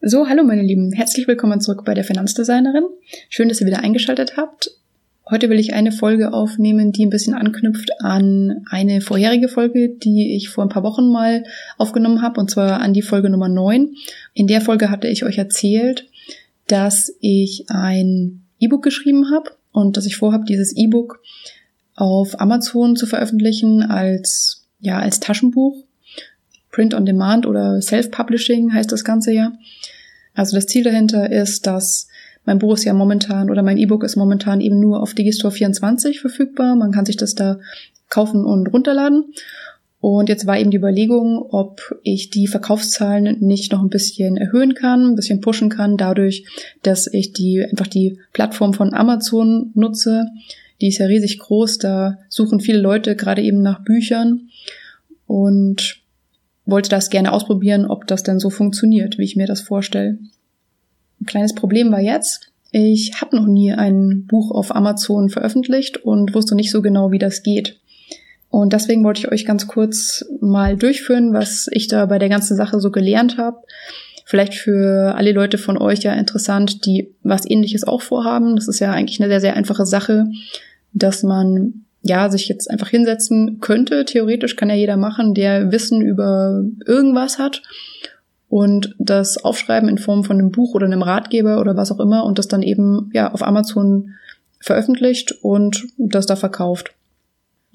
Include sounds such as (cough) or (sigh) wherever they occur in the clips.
So, hallo meine Lieben, herzlich willkommen zurück bei der Finanzdesignerin. Schön, dass ihr wieder eingeschaltet habt. Heute will ich eine Folge aufnehmen, die ein bisschen anknüpft an eine vorherige Folge, die ich vor ein paar Wochen mal aufgenommen habe, und zwar an die Folge Nummer 9. In der Folge hatte ich euch erzählt, dass ich ein E-Book geschrieben habe und dass ich vorhabe, dieses E-Book auf Amazon zu veröffentlichen als, ja, als Taschenbuch. Print on Demand oder Self-Publishing heißt das Ganze ja. Also das Ziel dahinter ist, dass mein Buch ist ja momentan oder mein E-Book ist momentan eben nur auf Digistore 24 verfügbar. Man kann sich das da kaufen und runterladen. Und jetzt war eben die Überlegung, ob ich die Verkaufszahlen nicht noch ein bisschen erhöhen kann, ein bisschen pushen kann, dadurch, dass ich die einfach die Plattform von Amazon nutze. Die ist ja riesig groß, da suchen viele Leute gerade eben nach Büchern und wollte das gerne ausprobieren, ob das denn so funktioniert, wie ich mir das vorstelle. Ein kleines Problem war jetzt, ich habe noch nie ein Buch auf Amazon veröffentlicht und wusste nicht so genau, wie das geht. Und deswegen wollte ich euch ganz kurz mal durchführen, was ich da bei der ganzen Sache so gelernt habe. Vielleicht für alle Leute von euch ja interessant, die was ähnliches auch vorhaben. Das ist ja eigentlich eine sehr, sehr einfache Sache, dass man ja, sich jetzt einfach hinsetzen könnte. Theoretisch kann ja jeder machen, der Wissen über irgendwas hat und das aufschreiben in Form von einem Buch oder einem Ratgeber oder was auch immer und das dann eben ja auf Amazon veröffentlicht und das da verkauft.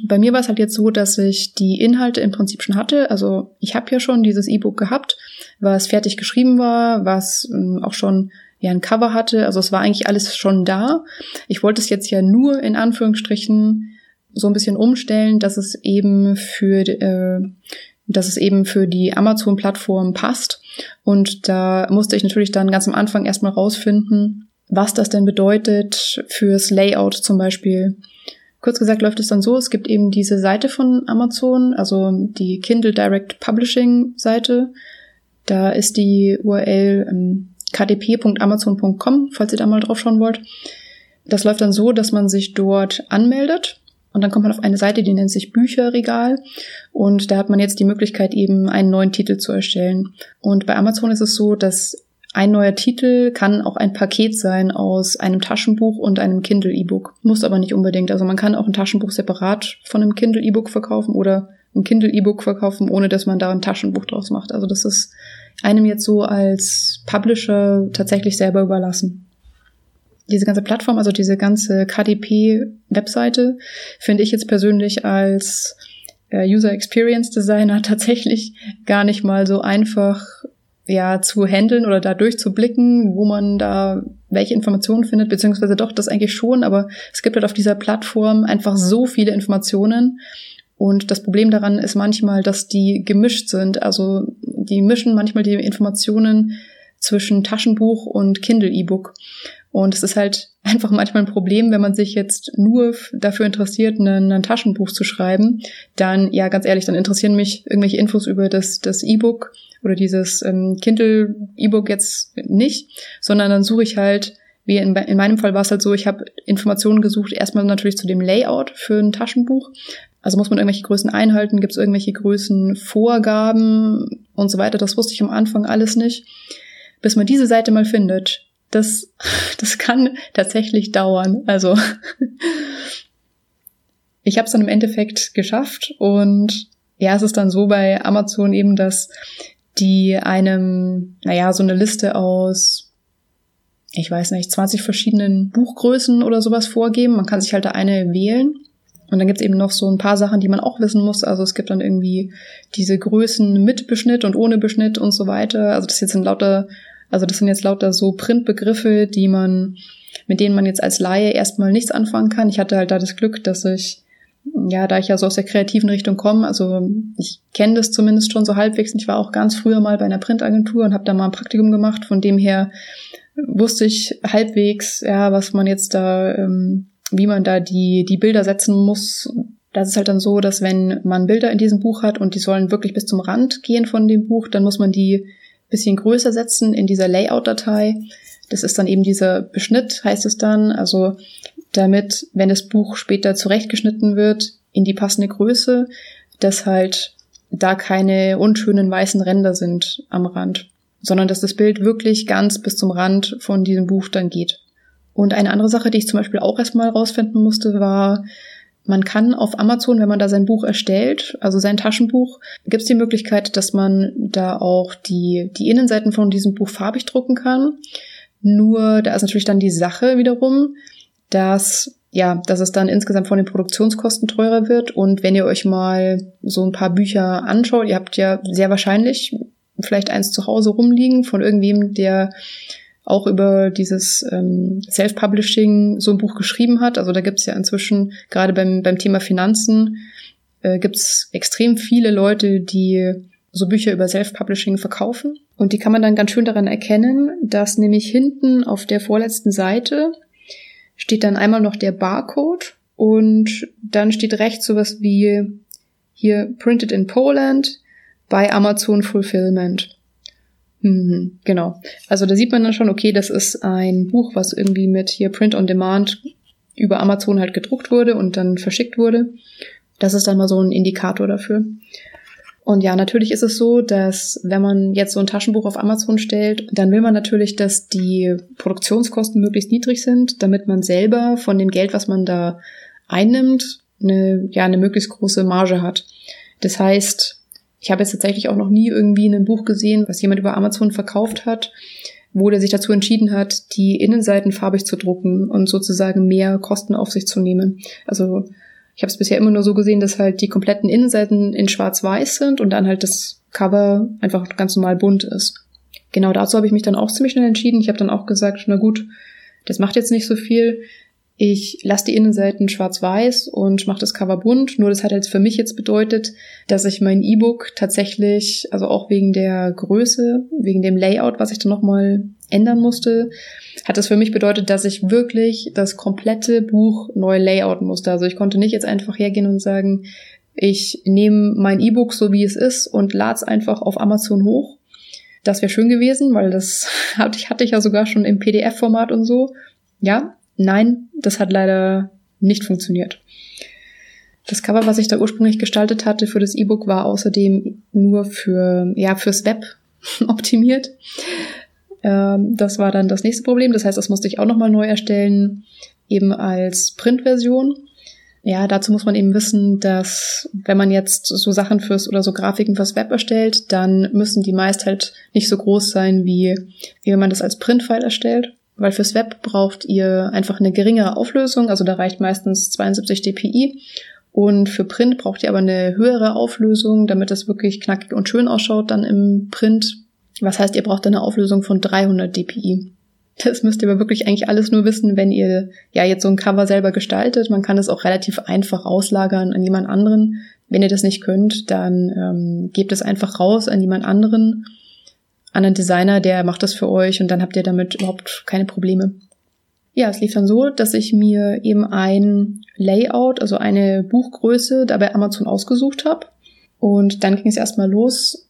Bei mir war es halt jetzt so, dass ich die Inhalte im Prinzip schon hatte. Also ich habe ja schon dieses E-Book gehabt, was fertig geschrieben war, was ähm, auch schon ja ein Cover hatte. Also es war eigentlich alles schon da. Ich wollte es jetzt ja nur in Anführungsstrichen so ein bisschen umstellen, dass es eben für äh, dass es eben für die Amazon-Plattform passt. Und da musste ich natürlich dann ganz am Anfang erstmal rausfinden, was das denn bedeutet fürs Layout zum Beispiel. Kurz gesagt läuft es dann so, es gibt eben diese Seite von Amazon, also die Kindle Direct Publishing Seite. Da ist die URL ähm, kdp.amazon.com, falls ihr da mal drauf schauen wollt. Das läuft dann so, dass man sich dort anmeldet und dann kommt man auf eine Seite, die nennt sich Bücherregal. Und da hat man jetzt die Möglichkeit, eben einen neuen Titel zu erstellen. Und bei Amazon ist es so, dass ein neuer Titel kann auch ein Paket sein aus einem Taschenbuch und einem Kindle E-Book. Muss aber nicht unbedingt. Also man kann auch ein Taschenbuch separat von einem Kindle E-Book verkaufen oder ein Kindle E-Book verkaufen, ohne dass man da ein Taschenbuch draus macht. Also das ist einem jetzt so als Publisher tatsächlich selber überlassen diese ganze Plattform, also diese ganze KDP-Webseite, finde ich jetzt persönlich als äh, User Experience Designer (laughs) tatsächlich gar nicht mal so einfach ja zu handeln oder da durchzublicken, wo man da welche Informationen findet, beziehungsweise doch das eigentlich schon, aber es gibt halt auf dieser Plattform einfach so viele Informationen. Und das Problem daran ist manchmal, dass die gemischt sind. Also die mischen manchmal die Informationen zwischen Taschenbuch und Kindle E-Book. Und es ist halt (laughs) einfach manchmal ein Problem, wenn man sich jetzt nur dafür interessiert, ein, ein Taschenbuch zu schreiben, dann, ja, ganz ehrlich, dann interessieren mich irgendwelche Infos über das, das E-Book oder dieses ähm, Kindle E-Book jetzt nicht, sondern dann suche ich halt, wie in, in meinem Fall war es halt so, ich habe Informationen gesucht, erstmal natürlich zu dem Layout für ein Taschenbuch. Also muss man irgendwelche Größen einhalten, gibt es irgendwelche Größenvorgaben und so weiter. Das wusste ich am Anfang alles nicht. Bis man diese Seite mal findet, das, das kann tatsächlich dauern. Also (laughs) ich habe es dann im Endeffekt geschafft und ja, es ist dann so bei Amazon eben, dass die einem, naja, so eine Liste aus, ich weiß nicht, 20 verschiedenen Buchgrößen oder sowas vorgeben. Man kann sich halt da eine wählen. Und dann gibt's eben noch so ein paar Sachen, die man auch wissen muss. Also es gibt dann irgendwie diese Größen mit Beschnitt und ohne Beschnitt und so weiter. Also das jetzt sind lauter also das sind jetzt lauter so Printbegriffe, die man, mit denen man jetzt als Laie erstmal nichts anfangen kann. Ich hatte halt da das Glück, dass ich, ja, da ich ja so aus der kreativen Richtung komme, also ich kenne das zumindest schon so halbwegs. Ich war auch ganz früher mal bei einer Printagentur und habe da mal ein Praktikum gemacht. Von dem her wusste ich halbwegs, ja, was man jetzt da, ähm, wie man da die, die Bilder setzen muss. Das ist halt dann so, dass wenn man Bilder in diesem Buch hat und die sollen wirklich bis zum Rand gehen von dem Buch, dann muss man die bisschen größer setzen in dieser Layout-Datei. Das ist dann eben dieser Beschnitt, heißt es dann. Also damit, wenn das Buch später zurechtgeschnitten wird, in die passende Größe, dass halt da keine unschönen weißen Ränder sind am Rand. sondern dass das Bild wirklich ganz bis zum Rand von diesem Buch dann geht. Und eine andere Sache, die ich zum Beispiel auch erstmal rausfinden musste, war, man kann auf Amazon, wenn man da sein Buch erstellt, also sein Taschenbuch, gibt es die Möglichkeit, dass man da auch die, die Innenseiten von diesem Buch farbig drucken kann. Nur da ist natürlich dann die Sache wiederum, dass ja, dass es dann insgesamt von den Produktionskosten teurer wird. Und wenn ihr euch mal so ein paar Bücher anschaut, ihr habt ja sehr wahrscheinlich vielleicht eins zu Hause rumliegen von irgendwem, der auch über dieses ähm, Self-Publishing so ein Buch geschrieben hat. Also da gibt's ja inzwischen, gerade beim, beim Thema Finanzen, äh, gibt's extrem viele Leute, die so Bücher über Self-Publishing verkaufen. Und die kann man dann ganz schön daran erkennen, dass nämlich hinten auf der vorletzten Seite steht dann einmal noch der Barcode und dann steht rechts sowas wie hier Printed in Poland bei Amazon Fulfillment. Mhm, genau. Also da sieht man dann schon, okay, das ist ein Buch, was irgendwie mit hier Print on Demand über Amazon halt gedruckt wurde und dann verschickt wurde. Das ist dann mal so ein Indikator dafür. Und ja, natürlich ist es so, dass wenn man jetzt so ein Taschenbuch auf Amazon stellt, dann will man natürlich, dass die Produktionskosten möglichst niedrig sind, damit man selber von dem Geld, was man da einnimmt, eine, ja, eine möglichst große Marge hat. Das heißt, ich habe jetzt tatsächlich auch noch nie irgendwie ein Buch gesehen, was jemand über Amazon verkauft hat, wo der sich dazu entschieden hat, die Innenseiten farbig zu drucken und sozusagen mehr Kosten auf sich zu nehmen. Also ich habe es bisher immer nur so gesehen, dass halt die kompletten Innenseiten in schwarz-weiß sind und dann halt das Cover einfach ganz normal bunt ist. Genau dazu habe ich mich dann auch ziemlich schnell entschieden. Ich habe dann auch gesagt, na gut, das macht jetzt nicht so viel. Ich lasse die Innenseiten schwarz-weiß und mache das Cover bunt. Nur das hat jetzt für mich jetzt bedeutet, dass ich mein E-Book tatsächlich, also auch wegen der Größe, wegen dem Layout, was ich dann nochmal ändern musste, hat das für mich bedeutet, dass ich wirklich das komplette Buch neu layouten musste. Also ich konnte nicht jetzt einfach hergehen und sagen, ich nehme mein E-Book so wie es ist und lade es einfach auf Amazon hoch. Das wäre schön gewesen, weil das (laughs) hatte ich, hatte ich ja sogar schon im PDF-Format und so. Ja, Nein, das hat leider nicht funktioniert. Das Cover, was ich da ursprünglich gestaltet hatte für das E-Book, war außerdem nur für, ja, fürs Web (laughs) optimiert. Ähm, das war dann das nächste Problem. Das heißt, das musste ich auch nochmal neu erstellen, eben als Printversion. Ja, dazu muss man eben wissen, dass wenn man jetzt so Sachen fürs oder so Grafiken fürs Web erstellt, dann müssen die meist halt nicht so groß sein, wie, wie wenn man das als Printfile erstellt. Weil fürs Web braucht ihr einfach eine geringere Auflösung, also da reicht meistens 72 dpi. Und für Print braucht ihr aber eine höhere Auflösung, damit das wirklich knackig und schön ausschaut dann im Print. Was heißt, ihr braucht eine Auflösung von 300 dpi. Das müsst ihr aber wirklich eigentlich alles nur wissen, wenn ihr ja jetzt so ein Cover selber gestaltet. Man kann es auch relativ einfach auslagern an jemand anderen. Wenn ihr das nicht könnt, dann ähm, gebt es einfach raus an jemand anderen an einen Designer, der macht das für euch und dann habt ihr damit überhaupt keine Probleme. Ja, es lief dann so, dass ich mir eben ein Layout, also eine Buchgröße da bei Amazon ausgesucht habe. Und dann ging es erstmal los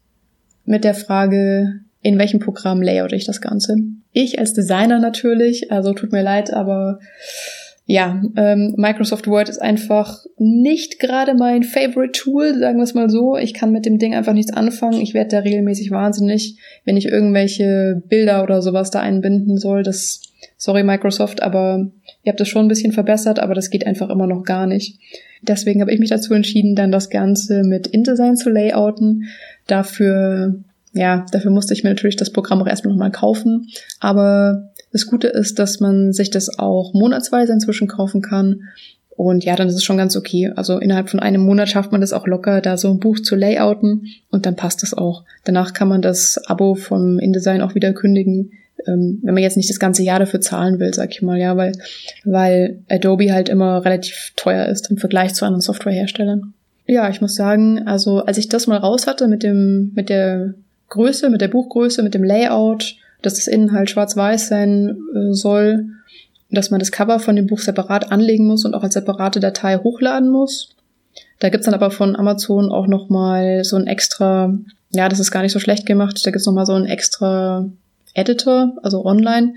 mit der Frage, in welchem Programm layout ich das Ganze. Ich als Designer natürlich, also tut mir leid, aber ja, ähm, Microsoft Word ist einfach nicht gerade mein Favorite Tool, sagen wir es mal so. Ich kann mit dem Ding einfach nichts anfangen. Ich werde da regelmäßig wahnsinnig, wenn ich irgendwelche Bilder oder sowas da einbinden soll. Das, sorry Microsoft, aber ihr habt das schon ein bisschen verbessert, aber das geht einfach immer noch gar nicht. Deswegen habe ich mich dazu entschieden, dann das Ganze mit InDesign zu layouten. Dafür, ja, dafür musste ich mir natürlich das Programm auch erstmal nochmal kaufen. Aber das Gute ist, dass man sich das auch monatsweise inzwischen kaufen kann. Und ja, dann ist es schon ganz okay. Also innerhalb von einem Monat schafft man das auch locker, da so ein Buch zu layouten und dann passt das auch. Danach kann man das Abo vom InDesign auch wieder kündigen, ähm, wenn man jetzt nicht das ganze Jahr dafür zahlen will, sag ich mal, ja, weil, weil Adobe halt immer relativ teuer ist im Vergleich zu anderen Softwareherstellern. Ja, ich muss sagen, also als ich das mal raus hatte mit dem, mit der Größe, mit der Buchgröße, mit dem Layout, dass das innen halt schwarz-weiß sein äh, soll, dass man das Cover von dem Buch separat anlegen muss und auch als separate Datei hochladen muss. Da gibt's dann aber von Amazon auch nochmal so ein extra, ja, das ist gar nicht so schlecht gemacht, da gibt's nochmal so ein extra Editor, also online.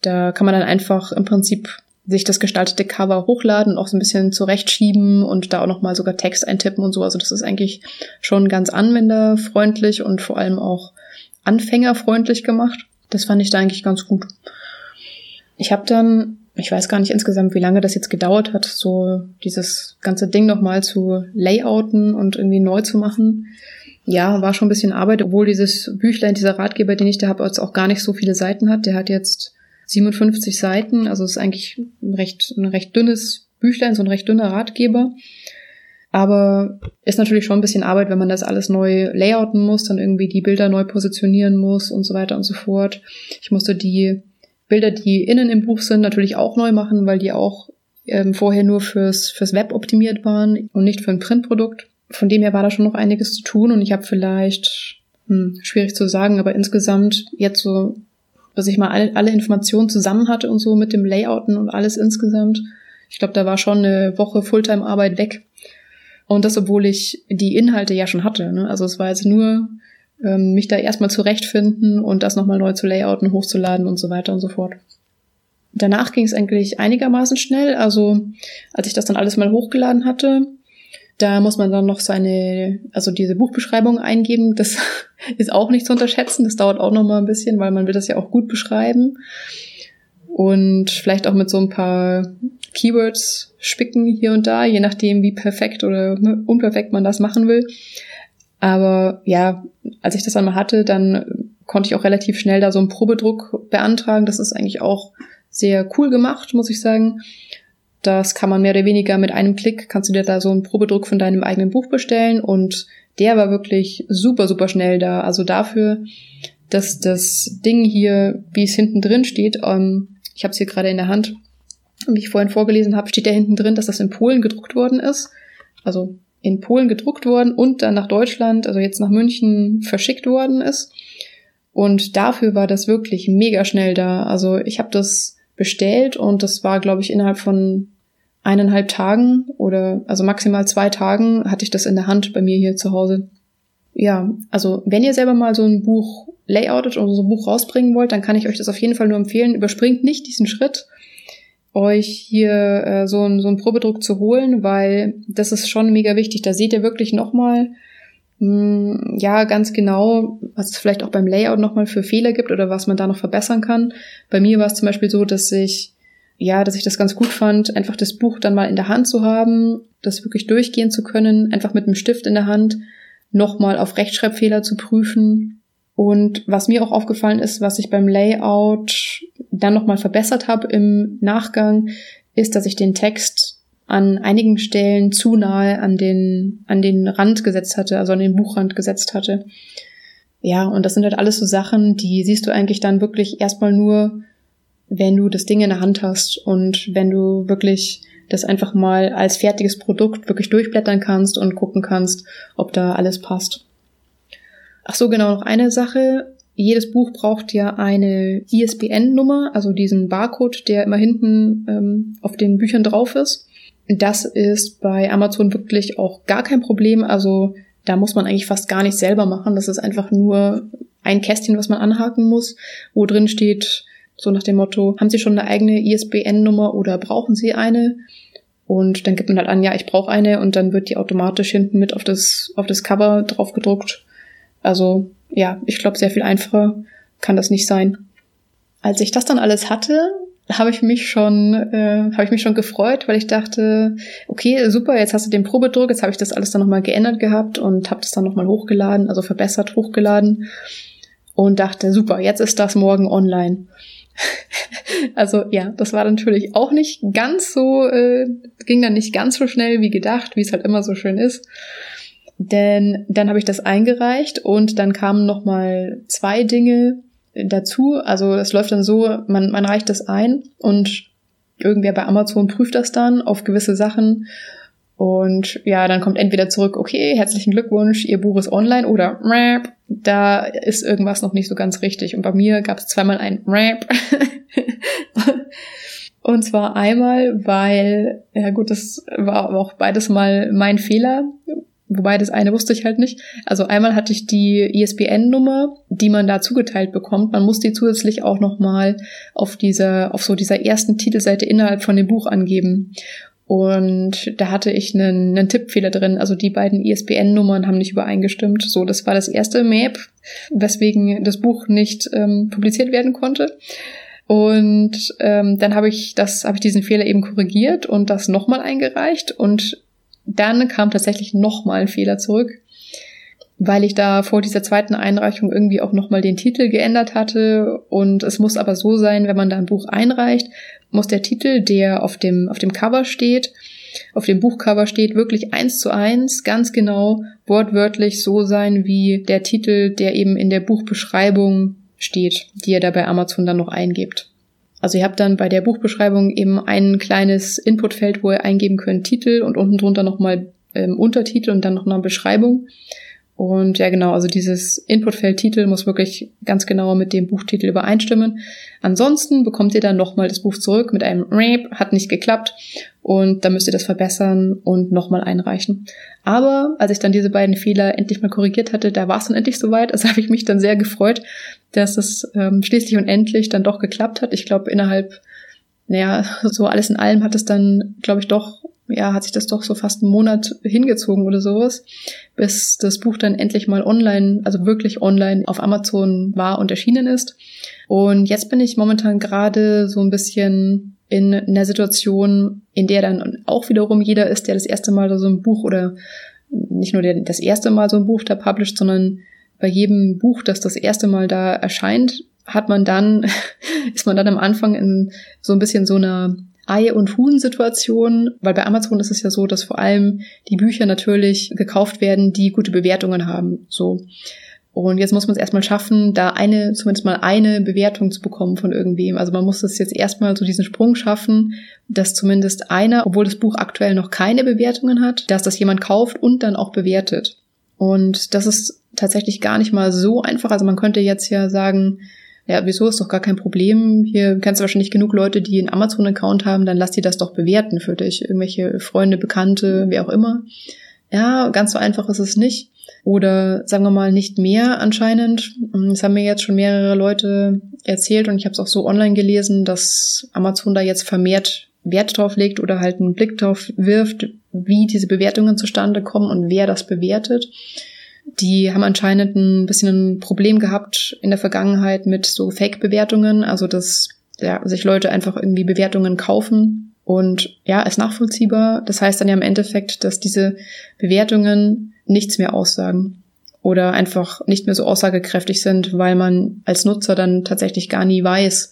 Da kann man dann einfach im Prinzip sich das gestaltete Cover hochladen auch so ein bisschen zurechtschieben und da auch nochmal sogar Text eintippen und so. Also das ist eigentlich schon ganz anwenderfreundlich und vor allem auch anfängerfreundlich gemacht. Das fand ich da eigentlich ganz gut. Ich habe dann, ich weiß gar nicht insgesamt, wie lange das jetzt gedauert hat, so dieses ganze Ding nochmal zu layouten und irgendwie neu zu machen. Ja, war schon ein bisschen Arbeit, obwohl dieses Büchlein, dieser Ratgeber, den ich da habe, jetzt auch gar nicht so viele Seiten hat. Der hat jetzt 57 Seiten, also ist eigentlich ein recht, ein recht dünnes Büchlein, so ein recht dünner Ratgeber. Aber ist natürlich schon ein bisschen Arbeit, wenn man das alles neu layouten muss, dann irgendwie die Bilder neu positionieren muss und so weiter und so fort. Ich musste die Bilder, die innen im Buch sind, natürlich auch neu machen, weil die auch ähm, vorher nur fürs, fürs Web optimiert waren und nicht für ein Printprodukt. Von dem her war da schon noch einiges zu tun und ich habe vielleicht, hm, schwierig zu sagen, aber insgesamt jetzt so, dass ich mal alle, alle Informationen zusammen hatte und so mit dem Layouten und alles insgesamt. Ich glaube, da war schon eine Woche Fulltime-Arbeit weg. Und das, obwohl ich die Inhalte ja schon hatte. Ne? Also es war jetzt nur ähm, mich da erstmal zurechtfinden und das nochmal neu zu layouten, hochzuladen und so weiter und so fort. Danach ging es eigentlich einigermaßen schnell. Also als ich das dann alles mal hochgeladen hatte, da muss man dann noch seine, also diese Buchbeschreibung eingeben. Das (laughs) ist auch nicht zu unterschätzen. Das dauert auch noch mal ein bisschen, weil man will das ja auch gut beschreiben. Und vielleicht auch mit so ein paar Keywords spicken hier und da, je nachdem, wie perfekt oder unperfekt man das machen will. Aber ja, als ich das einmal hatte, dann konnte ich auch relativ schnell da so einen Probedruck beantragen. Das ist eigentlich auch sehr cool gemacht, muss ich sagen. Das kann man mehr oder weniger mit einem Klick, kannst du dir da so einen Probedruck von deinem eigenen Buch bestellen und der war wirklich super, super schnell da. Also dafür, dass das Ding hier, wie es hinten drin steht, ähm, ich habe es hier gerade in der Hand, wie ich vorhin vorgelesen habe, steht da hinten drin, dass das in Polen gedruckt worden ist. Also in Polen gedruckt worden und dann nach Deutschland, also jetzt nach München verschickt worden ist. Und dafür war das wirklich mega schnell da. Also ich habe das bestellt und das war, glaube ich, innerhalb von eineinhalb Tagen oder also maximal zwei Tagen hatte ich das in der Hand bei mir hier zu Hause. Ja, also wenn ihr selber mal so ein Buch layoutet oder so ein Buch rausbringen wollt, dann kann ich euch das auf jeden Fall nur empfehlen. Überspringt nicht diesen Schritt euch hier äh, so, ein, so einen Probedruck zu holen, weil das ist schon mega wichtig. Da seht ihr wirklich nochmal, hm, ja, ganz genau, was es vielleicht auch beim Layout nochmal für Fehler gibt oder was man da noch verbessern kann. Bei mir war es zum Beispiel so, dass ich, ja, dass ich das ganz gut fand, einfach das Buch dann mal in der Hand zu haben, das wirklich durchgehen zu können, einfach mit einem Stift in der Hand, nochmal auf Rechtschreibfehler zu prüfen und was mir auch aufgefallen ist, was ich beim Layout dann nochmal verbessert habe im Nachgang, ist, dass ich den Text an einigen Stellen zu nahe an den, an den Rand gesetzt hatte, also an den Buchrand gesetzt hatte. Ja, und das sind halt alles so Sachen, die siehst du eigentlich dann wirklich erstmal nur, wenn du das Ding in der Hand hast und wenn du wirklich das einfach mal als fertiges Produkt wirklich durchblättern kannst und gucken kannst, ob da alles passt. Ach so, genau, noch eine Sache. Jedes Buch braucht ja eine ISBN-Nummer, also diesen Barcode, der immer hinten ähm, auf den Büchern drauf ist. Das ist bei Amazon wirklich auch gar kein Problem. Also da muss man eigentlich fast gar nicht selber machen. Das ist einfach nur ein Kästchen, was man anhaken muss, wo drin steht, so nach dem Motto, haben Sie schon eine eigene ISBN-Nummer oder brauchen Sie eine? Und dann gibt man halt an, ja, ich brauche eine und dann wird die automatisch hinten mit auf das, auf das Cover drauf gedruckt also ja, ich glaube, sehr viel einfacher kann das nicht sein. Als ich das dann alles hatte, habe ich mich schon, äh, habe ich mich schon gefreut, weil ich dachte, okay, super, jetzt hast du den Probedruck, jetzt habe ich das alles dann nochmal geändert gehabt und habe das dann nochmal hochgeladen, also verbessert hochgeladen und dachte, super, jetzt ist das morgen online. (laughs) also ja, das war natürlich auch nicht ganz so, äh, ging dann nicht ganz so schnell wie gedacht, wie es halt immer so schön ist. Denn dann habe ich das eingereicht und dann kamen noch mal zwei Dinge dazu. Also das läuft dann so, man, man reicht das ein und irgendwer bei Amazon prüft das dann auf gewisse Sachen. Und ja, dann kommt entweder zurück, okay, herzlichen Glückwunsch, Ihr Buch ist online oder Rap, da ist irgendwas noch nicht so ganz richtig. Und bei mir gab es zweimal ein Rap. (laughs) Und zwar einmal, weil, ja gut, das war auch beides mal mein Fehler. Wobei das eine wusste ich halt nicht. Also einmal hatte ich die ISBN-Nummer, die man da zugeteilt bekommt. Man muss die zusätzlich auch nochmal auf dieser, auf so dieser ersten Titelseite innerhalb von dem Buch angeben. Und da hatte ich einen, einen Tippfehler drin. Also die beiden ISBN-Nummern haben nicht übereingestimmt. So, das war das erste Map, weswegen das Buch nicht ähm, publiziert werden konnte. Und ähm, dann habe ich das, habe ich diesen Fehler eben korrigiert und das nochmal eingereicht. Und dann kam tatsächlich nochmal ein Fehler zurück, weil ich da vor dieser zweiten Einreichung irgendwie auch nochmal den Titel geändert hatte. Und es muss aber so sein, wenn man da ein Buch einreicht, muss der Titel, der auf dem, auf dem Cover steht, auf dem Buchcover steht, wirklich eins zu eins, ganz genau, wortwörtlich so sein wie der Titel, der eben in der Buchbeschreibung steht, die ihr da bei Amazon dann noch eingebt. Also ihr habt dann bei der Buchbeschreibung eben ein kleines Inputfeld, wo ihr eingeben könnt Titel und unten drunter nochmal ähm, Untertitel und dann noch eine Beschreibung. Und ja, genau, also dieses Inputfeld Titel muss wirklich ganz genau mit dem Buchtitel übereinstimmen. Ansonsten bekommt ihr dann nochmal das Buch zurück mit einem Rape, hat nicht geklappt und dann müsst ihr das verbessern und nochmal einreichen. Aber als ich dann diese beiden Fehler endlich mal korrigiert hatte, da war es dann endlich soweit. Also (laughs) habe ich mich dann sehr gefreut, dass es ähm, schließlich und endlich dann doch geklappt hat. Ich glaube, innerhalb, naja, (laughs) so alles in allem hat es dann, glaube ich, doch ja, hat sich das doch so fast einen Monat hingezogen oder sowas, bis das Buch dann endlich mal online, also wirklich online auf Amazon war und erschienen ist. Und jetzt bin ich momentan gerade so ein bisschen in einer Situation, in der dann auch wiederum jeder ist, der das erste Mal so ein Buch oder nicht nur der, das erste Mal so ein Buch da published, sondern bei jedem Buch, das das erste Mal da erscheint, hat man dann, (laughs) ist man dann am Anfang in so ein bisschen so einer Ei- und Huhn-Situation, weil bei Amazon ist es ja so, dass vor allem die Bücher natürlich gekauft werden, die gute Bewertungen haben. So. Und jetzt muss man es erstmal schaffen, da eine, zumindest mal eine Bewertung zu bekommen von irgendwem. Also man muss es jetzt erstmal so diesen Sprung schaffen, dass zumindest einer, obwohl das Buch aktuell noch keine Bewertungen hat, dass das jemand kauft und dann auch bewertet. Und das ist tatsächlich gar nicht mal so einfach. Also man könnte jetzt ja sagen, ja, wieso ist doch gar kein Problem. Hier kennst du wahrscheinlich genug Leute, die einen Amazon-Account haben, dann lass die das doch bewerten für dich. Irgendwelche Freunde, Bekannte, wie auch immer. Ja, ganz so einfach ist es nicht. Oder sagen wir mal nicht mehr anscheinend. Das haben mir jetzt schon mehrere Leute erzählt und ich habe es auch so online gelesen, dass Amazon da jetzt vermehrt Wert drauf legt oder halt einen Blick drauf wirft, wie diese Bewertungen zustande kommen und wer das bewertet die haben anscheinend ein bisschen ein Problem gehabt in der Vergangenheit mit so Fake-Bewertungen, also dass ja, sich Leute einfach irgendwie Bewertungen kaufen und ja, ist nachvollziehbar. Das heißt dann ja im Endeffekt, dass diese Bewertungen nichts mehr aussagen oder einfach nicht mehr so aussagekräftig sind, weil man als Nutzer dann tatsächlich gar nie weiß,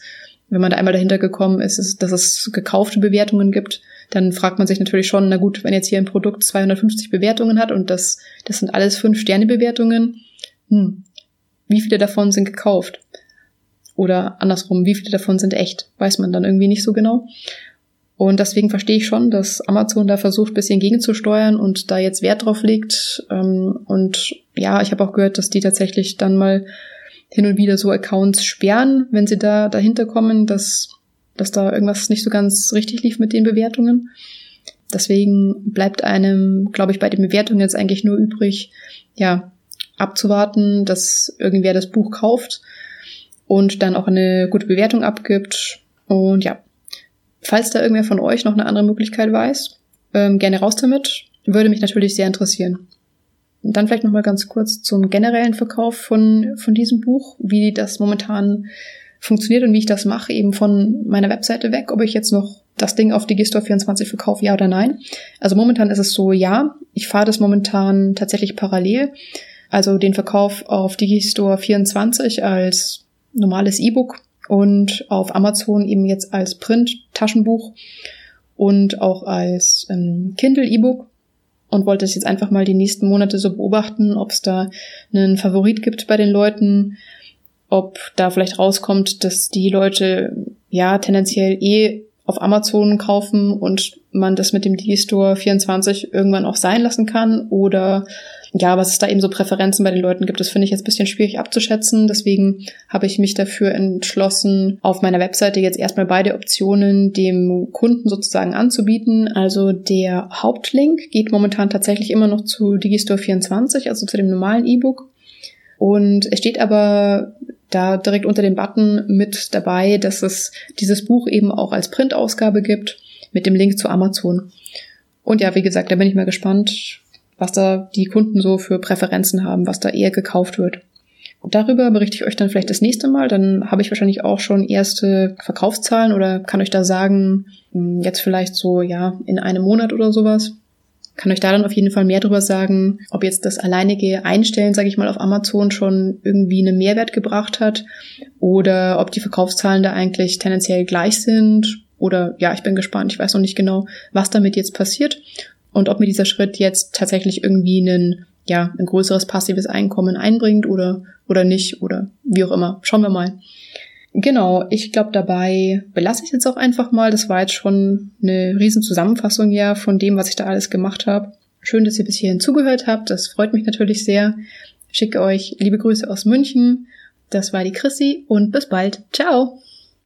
wenn man da einmal dahinter gekommen ist, dass es gekaufte Bewertungen gibt, dann fragt man sich natürlich schon, na gut, wenn jetzt hier ein Produkt 250 Bewertungen hat und das, das sind alles 5-Sterne-Bewertungen, hm, wie viele davon sind gekauft? Oder andersrum, wie viele davon sind echt? Weiß man dann irgendwie nicht so genau. Und deswegen verstehe ich schon, dass Amazon da versucht, bisschen gegenzusteuern und da jetzt Wert drauf legt. Ähm, und ja, ich habe auch gehört, dass die tatsächlich dann mal hin und wieder so Accounts sperren, wenn sie da dahinter kommen, dass, dass da irgendwas nicht so ganz richtig lief mit den Bewertungen. Deswegen bleibt einem, glaube ich, bei den Bewertungen jetzt eigentlich nur übrig, ja, abzuwarten, dass irgendwer das Buch kauft und dann auch eine gute Bewertung abgibt. Und ja, falls da irgendwer von euch noch eine andere Möglichkeit weiß, ähm, gerne raus damit. Würde mich natürlich sehr interessieren. Dann vielleicht noch mal ganz kurz zum generellen Verkauf von, von diesem Buch, wie das momentan funktioniert und wie ich das mache, eben von meiner Webseite weg, ob ich jetzt noch das Ding auf Digistore 24 verkaufe, ja oder nein. Also momentan ist es so, ja, ich fahre das momentan tatsächlich parallel. Also den Verkauf auf Digistore 24 als normales E-Book und auf Amazon eben jetzt als Print-Taschenbuch und auch als ähm, Kindle-E-Book und wollte es jetzt einfach mal die nächsten Monate so beobachten, ob es da einen Favorit gibt bei den Leuten, ob da vielleicht rauskommt, dass die Leute ja tendenziell eh auf Amazon kaufen und man das mit dem Digistore 24 irgendwann auch sein lassen kann oder ja, was es da eben so Präferenzen bei den Leuten gibt, das finde ich jetzt ein bisschen schwierig abzuschätzen. Deswegen habe ich mich dafür entschlossen, auf meiner Webseite jetzt erstmal beide Optionen dem Kunden sozusagen anzubieten. Also der Hauptlink geht momentan tatsächlich immer noch zu Digistore 24, also zu dem normalen E-Book. Und es steht aber da direkt unter dem Button mit dabei, dass es dieses Buch eben auch als Printausgabe gibt mit dem Link zu Amazon. Und ja, wie gesagt, da bin ich mal gespannt, was da die Kunden so für Präferenzen haben, was da eher gekauft wird. Darüber berichte ich euch dann vielleicht das nächste Mal. Dann habe ich wahrscheinlich auch schon erste Verkaufszahlen oder kann euch da sagen, hm, jetzt vielleicht so, ja, in einem Monat oder sowas. Kann euch da dann auf jeden Fall mehr darüber sagen, ob jetzt das alleinige Einstellen, sage ich mal, auf Amazon schon irgendwie einen Mehrwert gebracht hat oder ob die Verkaufszahlen da eigentlich tendenziell gleich sind. Oder ja, ich bin gespannt. Ich weiß noch nicht genau, was damit jetzt passiert und ob mir dieser Schritt jetzt tatsächlich irgendwie einen ja, ein größeres passives Einkommen einbringt oder, oder nicht oder wie auch immer. Schauen wir mal. Genau, ich glaube, dabei belasse ich jetzt auch einfach mal. Das war jetzt schon eine riesen Zusammenfassung ja von dem, was ich da alles gemacht habe. Schön, dass ihr bis hierhin zugehört habt. Das freut mich natürlich sehr. schicke euch liebe Grüße aus München. Das war die Chrissy und bis bald. Ciao!